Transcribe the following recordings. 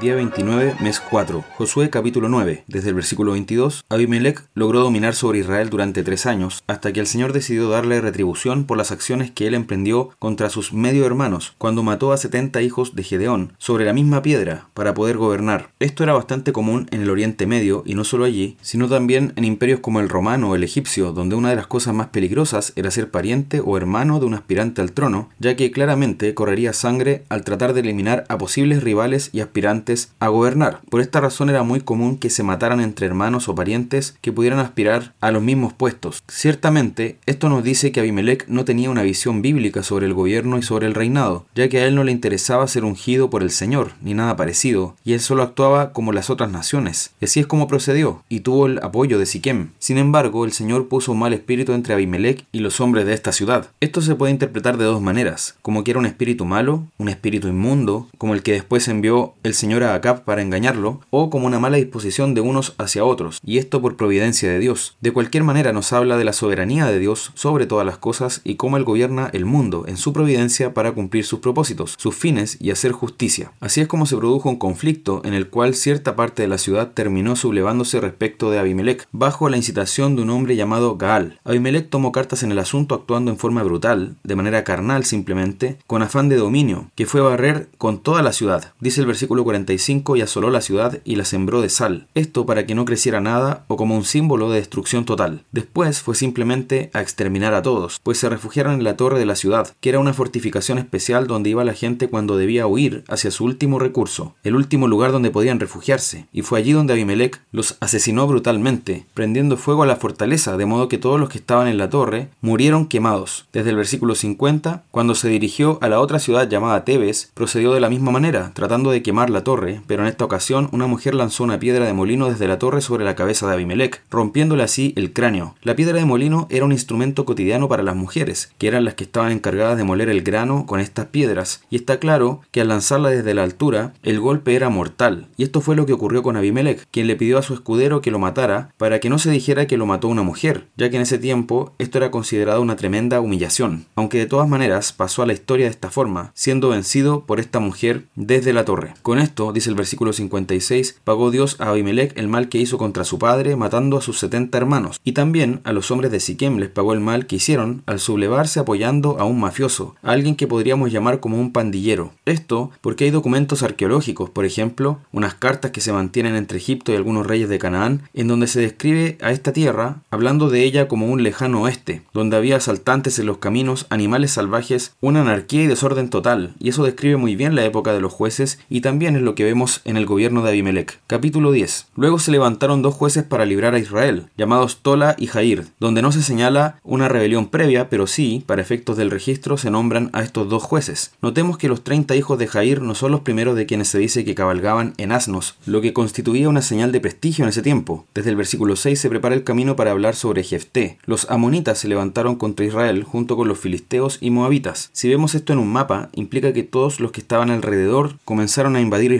Día 29, mes 4. Josué capítulo 9. Desde el versículo 22, Abimelech logró dominar sobre Israel durante tres años, hasta que el Señor decidió darle retribución por las acciones que él emprendió contra sus medio hermanos, cuando mató a 70 hijos de Gedeón, sobre la misma piedra, para poder gobernar. Esto era bastante común en el Oriente Medio, y no solo allí, sino también en imperios como el romano o el egipcio, donde una de las cosas más peligrosas era ser pariente o hermano de un aspirante al trono, ya que claramente correría sangre al tratar de eliminar a posibles rivales y aspirantes a gobernar. Por esta razón era muy común que se mataran entre hermanos o parientes que pudieran aspirar a los mismos puestos. Ciertamente, esto nos dice que Abimelech no tenía una visión bíblica sobre el gobierno y sobre el reinado, ya que a él no le interesaba ser ungido por el Señor, ni nada parecido, y él solo actuaba como las otras naciones. Así es como procedió, y tuvo el apoyo de Siquem. Sin embargo, el Señor puso un mal espíritu entre Abimelech y los hombres de esta ciudad. Esto se puede interpretar de dos maneras, como que era un espíritu malo, un espíritu inmundo, como el que después envió el Señor a Acab para engañarlo, o como una mala disposición de unos hacia otros, y esto por providencia de Dios. De cualquier manera nos habla de la soberanía de Dios sobre todas las cosas y cómo Él gobierna el mundo en su providencia para cumplir sus propósitos, sus fines y hacer justicia. Así es como se produjo un conflicto en el cual cierta parte de la ciudad terminó sublevándose respecto de Abimelech, bajo la incitación de un hombre llamado Gaal. Abimelech tomó cartas en el asunto actuando en forma brutal, de manera carnal simplemente, con afán de dominio, que fue barrer con toda la ciudad. Dice el versículo 40 y asoló la ciudad y la sembró de sal, esto para que no creciera nada o como un símbolo de destrucción total. Después fue simplemente a exterminar a todos, pues se refugiaron en la torre de la ciudad, que era una fortificación especial donde iba la gente cuando debía huir hacia su último recurso, el último lugar donde podían refugiarse, y fue allí donde Abimelech los asesinó brutalmente, prendiendo fuego a la fortaleza, de modo que todos los que estaban en la torre murieron quemados. Desde el versículo 50, cuando se dirigió a la otra ciudad llamada Tebes, procedió de la misma manera, tratando de quemar la torre pero en esta ocasión una mujer lanzó una piedra de molino desde la torre sobre la cabeza de Abimelech, rompiéndole así el cráneo. La piedra de molino era un instrumento cotidiano para las mujeres, que eran las que estaban encargadas de moler el grano con estas piedras, y está claro que al lanzarla desde la altura, el golpe era mortal, y esto fue lo que ocurrió con Abimelech, quien le pidió a su escudero que lo matara para que no se dijera que lo mató una mujer, ya que en ese tiempo esto era considerado una tremenda humillación, aunque de todas maneras pasó a la historia de esta forma, siendo vencido por esta mujer desde la torre. Con esto dice el versículo 56, pagó Dios a Abimelech el mal que hizo contra su padre, matando a sus setenta hermanos, y también a los hombres de Siquem les pagó el mal que hicieron al sublevarse apoyando a un mafioso, alguien que podríamos llamar como un pandillero. Esto porque hay documentos arqueológicos, por ejemplo, unas cartas que se mantienen entre Egipto y algunos reyes de Canaán, en donde se describe a esta tierra hablando de ella como un lejano oeste, donde había asaltantes en los caminos, animales salvajes, una anarquía y desorden total, y eso describe muy bien la época de los jueces y también es lo que vemos en el gobierno de Abimelech. Capítulo 10. Luego se levantaron dos jueces para librar a Israel, llamados Tola y Jair, donde no se señala una rebelión previa, pero sí, para efectos del registro, se nombran a estos dos jueces. Notemos que los 30 hijos de Jair no son los primeros de quienes se dice que cabalgaban en asnos, lo que constituía una señal de prestigio en ese tiempo. Desde el versículo 6 se prepara el camino para hablar sobre Jefté. Los amonitas se levantaron contra Israel junto con los filisteos y moabitas. Si vemos esto en un mapa, implica que todos los que estaban alrededor comenzaron a invadir Israel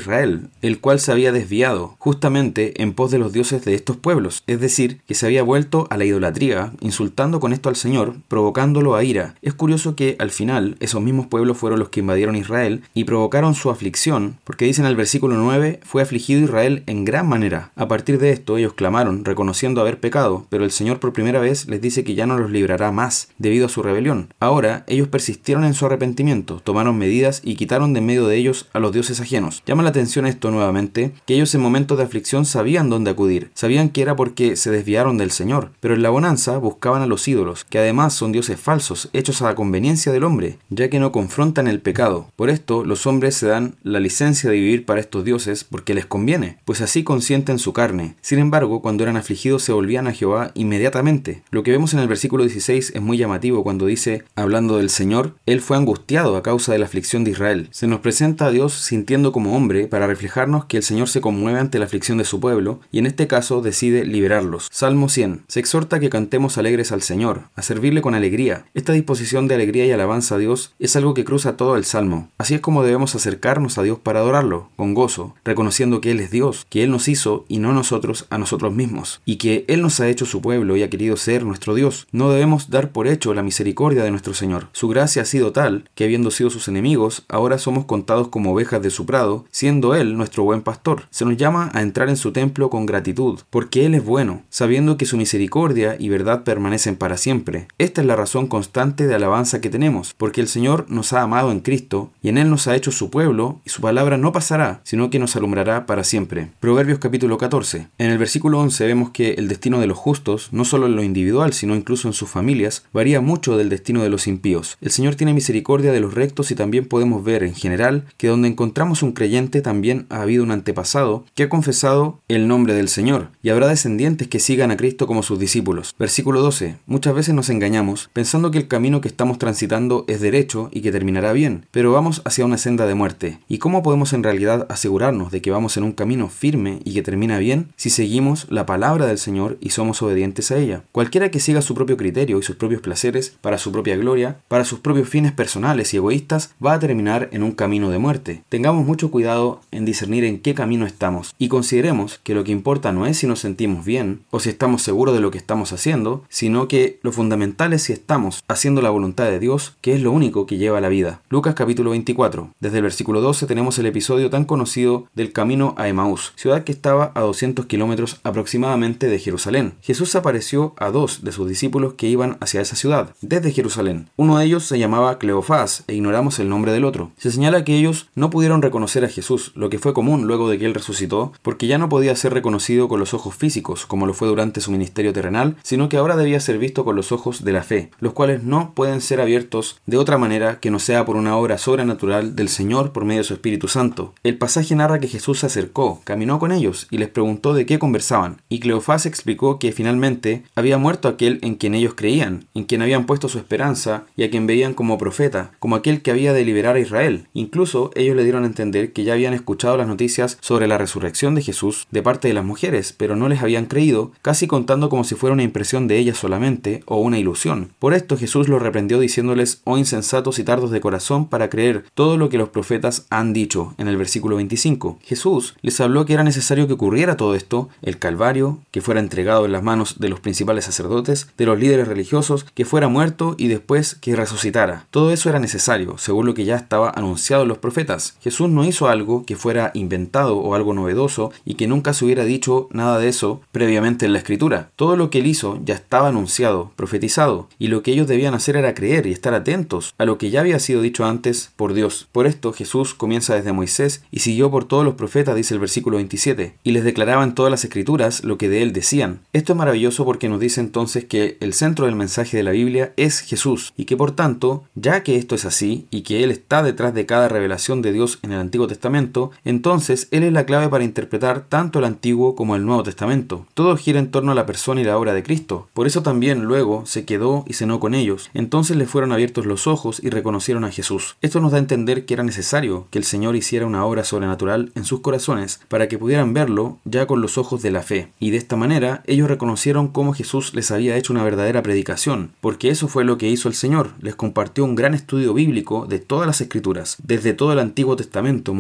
el cual se había desviado justamente en pos de los dioses de estos pueblos, es decir, que se había vuelto a la idolatría, insultando con esto al Señor, provocándolo a ira. Es curioso que al final esos mismos pueblos fueron los que invadieron Israel y provocaron su aflicción, porque dicen en el versículo 9, fue afligido Israel en gran manera. A partir de esto ellos clamaron, reconociendo haber pecado, pero el Señor por primera vez les dice que ya no los librará más debido a su rebelión. Ahora ellos persistieron en su arrepentimiento, tomaron medidas y quitaron de medio de ellos a los dioses ajenos. Llama la atención esto nuevamente, que ellos en momentos de aflicción sabían dónde acudir, sabían que era porque se desviaron del Señor, pero en la bonanza buscaban a los ídolos, que además son dioses falsos, hechos a la conveniencia del hombre, ya que no confrontan el pecado. Por esto los hombres se dan la licencia de vivir para estos dioses porque les conviene, pues así consienten su carne. Sin embargo, cuando eran afligidos se volvían a Jehová inmediatamente. Lo que vemos en el versículo 16 es muy llamativo cuando dice, hablando del Señor, Él fue angustiado a causa de la aflicción de Israel. Se nos presenta a Dios sintiendo como hombre para reflejarnos que el Señor se conmueve ante la aflicción de su pueblo y en este caso decide liberarlos. Salmo 100. Se exhorta que cantemos alegres al Señor, a servirle con alegría. Esta disposición de alegría y alabanza a Dios es algo que cruza todo el Salmo. Así es como debemos acercarnos a Dios para adorarlo, con gozo, reconociendo que Él es Dios, que Él nos hizo y no nosotros a nosotros mismos, y que Él nos ha hecho su pueblo y ha querido ser nuestro Dios. No debemos dar por hecho la misericordia de nuestro Señor. Su gracia ha sido tal que habiendo sido sus enemigos, ahora somos contados como ovejas de su prado, siendo Él nuestro buen pastor. Se nos llama a entrar en su templo con gratitud, porque Él es bueno, sabiendo que su misericordia y verdad permanecen para siempre. Esta es la razón constante de alabanza que tenemos, porque el Señor nos ha amado en Cristo, y en Él nos ha hecho su pueblo, y su palabra no pasará, sino que nos alumbrará para siempre. Proverbios capítulo 14. En el versículo 11 vemos que el destino de los justos, no solo en lo individual, sino incluso en sus familias, varía mucho del destino de los impíos. El Señor tiene misericordia de los rectos y también podemos ver en general que donde encontramos un creyente también ha habido un antepasado que ha confesado el nombre del Señor, y habrá descendientes que sigan a Cristo como sus discípulos. Versículo 12. Muchas veces nos engañamos pensando que el camino que estamos transitando es derecho y que terminará bien, pero vamos hacia una senda de muerte. ¿Y cómo podemos en realidad asegurarnos de que vamos en un camino firme y que termina bien si seguimos la palabra del Señor y somos obedientes a ella? Cualquiera que siga su propio criterio y sus propios placeres para su propia gloria, para sus propios fines personales y egoístas, va a terminar en un camino de muerte. Tengamos mucho cuidado en discernir en qué camino estamos y consideremos que lo que importa no es si nos sentimos bien o si estamos seguros de lo que estamos haciendo, sino que lo fundamental es si estamos haciendo la voluntad de Dios, que es lo único que lleva a la vida. Lucas capítulo 24. Desde el versículo 12 tenemos el episodio tan conocido del camino a Emaús, ciudad que estaba a 200 kilómetros aproximadamente de Jerusalén. Jesús apareció a dos de sus discípulos que iban hacia esa ciudad, desde Jerusalén. Uno de ellos se llamaba Cleofás e ignoramos el nombre del otro. Se señala que ellos no pudieron reconocer a Jesús, lo que fue común luego de que él resucitó, porque ya no podía ser reconocido con los ojos físicos, como lo fue durante su ministerio terrenal, sino que ahora debía ser visto con los ojos de la fe, los cuales no pueden ser abiertos de otra manera que no sea por una obra sobrenatural del Señor por medio de su Espíritu Santo. El pasaje narra que Jesús se acercó, caminó con ellos y les preguntó de qué conversaban, y Cleofás explicó que finalmente había muerto aquel en quien ellos creían, en quien habían puesto su esperanza y a quien veían como profeta, como aquel que había de liberar a Israel. Incluso ellos le dieron a entender que ya habían escuchado las noticias sobre la resurrección de Jesús de parte de las mujeres, pero no les habían creído, casi contando como si fuera una impresión de ellas solamente o una ilusión. Por esto Jesús los reprendió diciéndoles, oh insensatos y tardos de corazón, para creer todo lo que los profetas han dicho, en el versículo 25. Jesús les habló que era necesario que ocurriera todo esto, el Calvario, que fuera entregado en las manos de los principales sacerdotes, de los líderes religiosos, que fuera muerto y después que resucitara. Todo eso era necesario, según lo que ya estaba anunciado en los profetas. Jesús no hizo algo que fuera inventado o algo novedoso y que nunca se hubiera dicho nada de eso previamente en la escritura. Todo lo que él hizo ya estaba anunciado, profetizado, y lo que ellos debían hacer era creer y estar atentos a lo que ya había sido dicho antes por Dios. Por esto Jesús comienza desde Moisés y siguió por todos los profetas, dice el versículo 27, y les declaraba en todas las escrituras lo que de él decían. Esto es maravilloso porque nos dice entonces que el centro del mensaje de la Biblia es Jesús y que por tanto, ya que esto es así y que Él está detrás de cada revelación de Dios en el Antiguo Testamento, entonces Él es la clave para interpretar tanto el Antiguo como el Nuevo Testamento. Todo gira en torno a la persona y la obra de Cristo. Por eso también luego se quedó y cenó con ellos. Entonces le fueron abiertos los ojos y reconocieron a Jesús. Esto nos da a entender que era necesario que el Señor hiciera una obra sobrenatural en sus corazones para que pudieran verlo ya con los ojos de la fe. Y de esta manera ellos reconocieron cómo Jesús les había hecho una verdadera predicación, porque eso fue lo que hizo el Señor. Les compartió un gran estudio bíblico de todas las escrituras, desde todo el Antiguo Testamento,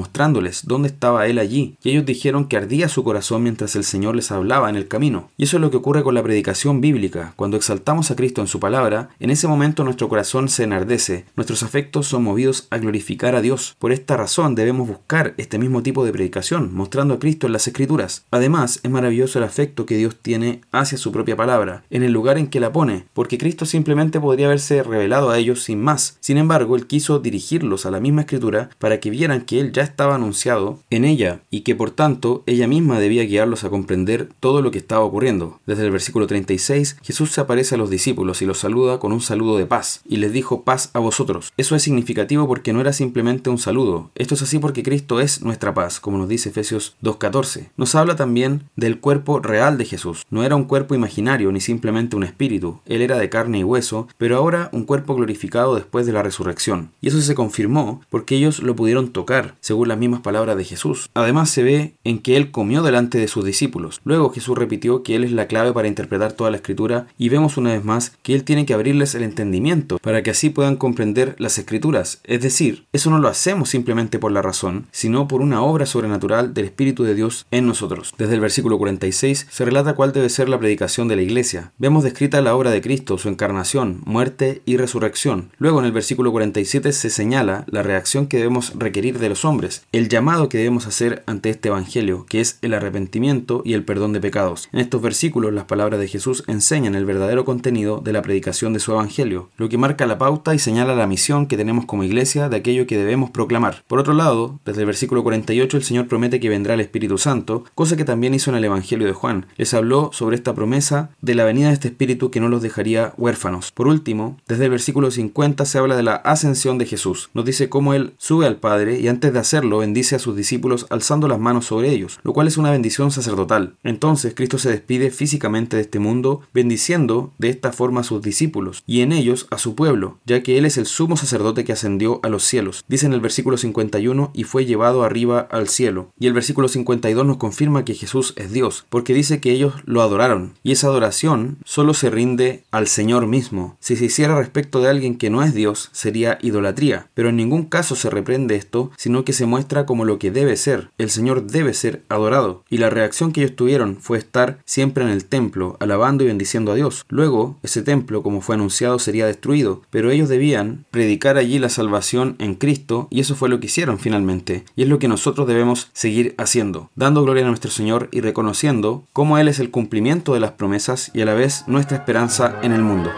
dónde estaba Él allí. Y ellos dijeron que ardía su corazón mientras el Señor les hablaba en el camino. Y eso es lo que ocurre con la predicación bíblica. Cuando exaltamos a Cristo en su palabra, en ese momento nuestro corazón se enardece, nuestros afectos son movidos a glorificar a Dios. Por esta razón debemos buscar este mismo tipo de predicación, mostrando a Cristo en las escrituras. Además, es maravilloso el afecto que Dios tiene hacia su propia palabra, en el lugar en que la pone, porque Cristo simplemente podría haberse revelado a ellos sin más. Sin embargo, Él quiso dirigirlos a la misma escritura para que vieran que Él ya estaba anunciado en ella y que por tanto ella misma debía guiarlos a comprender todo lo que estaba ocurriendo. Desde el versículo 36, Jesús se aparece a los discípulos y los saluda con un saludo de paz y les dijo paz a vosotros. Eso es significativo porque no era simplemente un saludo. Esto es así porque Cristo es nuestra paz, como nos dice Efesios 2.14. Nos habla también del cuerpo real de Jesús. No era un cuerpo imaginario ni simplemente un espíritu. Él era de carne y hueso, pero ahora un cuerpo glorificado después de la resurrección. Y eso se confirmó porque ellos lo pudieron tocar, según las mismas mismas palabras de Jesús. Además se ve en que él comió delante de sus discípulos. Luego Jesús repitió que él es la clave para interpretar toda la escritura y vemos una vez más que él tiene que abrirles el entendimiento para que así puedan comprender las escrituras. Es decir, eso no lo hacemos simplemente por la razón, sino por una obra sobrenatural del Espíritu de Dios en nosotros. Desde el versículo 46 se relata cuál debe ser la predicación de la iglesia. Vemos descrita la obra de Cristo, su encarnación, muerte y resurrección. Luego en el versículo 47 se señala la reacción que debemos requerir de los hombres, el llamado que debemos hacer ante este Evangelio, que es el arrepentimiento y el perdón de pecados. En estos versículos las palabras de Jesús enseñan el verdadero contenido de la predicación de su Evangelio, lo que marca la pauta y señala la misión que tenemos como iglesia de aquello que debemos proclamar. Por otro lado, desde el versículo 48 el Señor promete que vendrá el Espíritu Santo, cosa que también hizo en el Evangelio de Juan. Les habló sobre esta promesa de la venida de este Espíritu que no los dejaría huérfanos. Por último, desde el versículo 50 se habla de la ascensión de Jesús. Nos dice cómo Él sube al Padre y antes de hacerlo bendice a sus discípulos alzando las manos sobre ellos, lo cual es una bendición sacerdotal. Entonces Cristo se despide físicamente de este mundo, bendiciendo de esta forma a sus discípulos y en ellos a su pueblo, ya que Él es el sumo sacerdote que ascendió a los cielos. Dice en el versículo 51 y fue llevado arriba al cielo. Y el versículo 52 nos confirma que Jesús es Dios, porque dice que ellos lo adoraron. Y esa adoración solo se rinde al Señor mismo. Si se hiciera respecto de alguien que no es Dios, sería idolatría. Pero en ningún caso se reprende esto, sino que se como lo que debe ser. El Señor debe ser adorado. Y la reacción que ellos tuvieron fue estar siempre en el templo, alabando y bendiciendo a Dios. Luego, ese templo, como fue anunciado, sería destruido, pero ellos debían predicar allí la salvación en Cristo, y eso fue lo que hicieron finalmente. Y es lo que nosotros debemos seguir haciendo, dando gloria a nuestro Señor y reconociendo cómo Él es el cumplimiento de las promesas y a la vez nuestra esperanza en el mundo.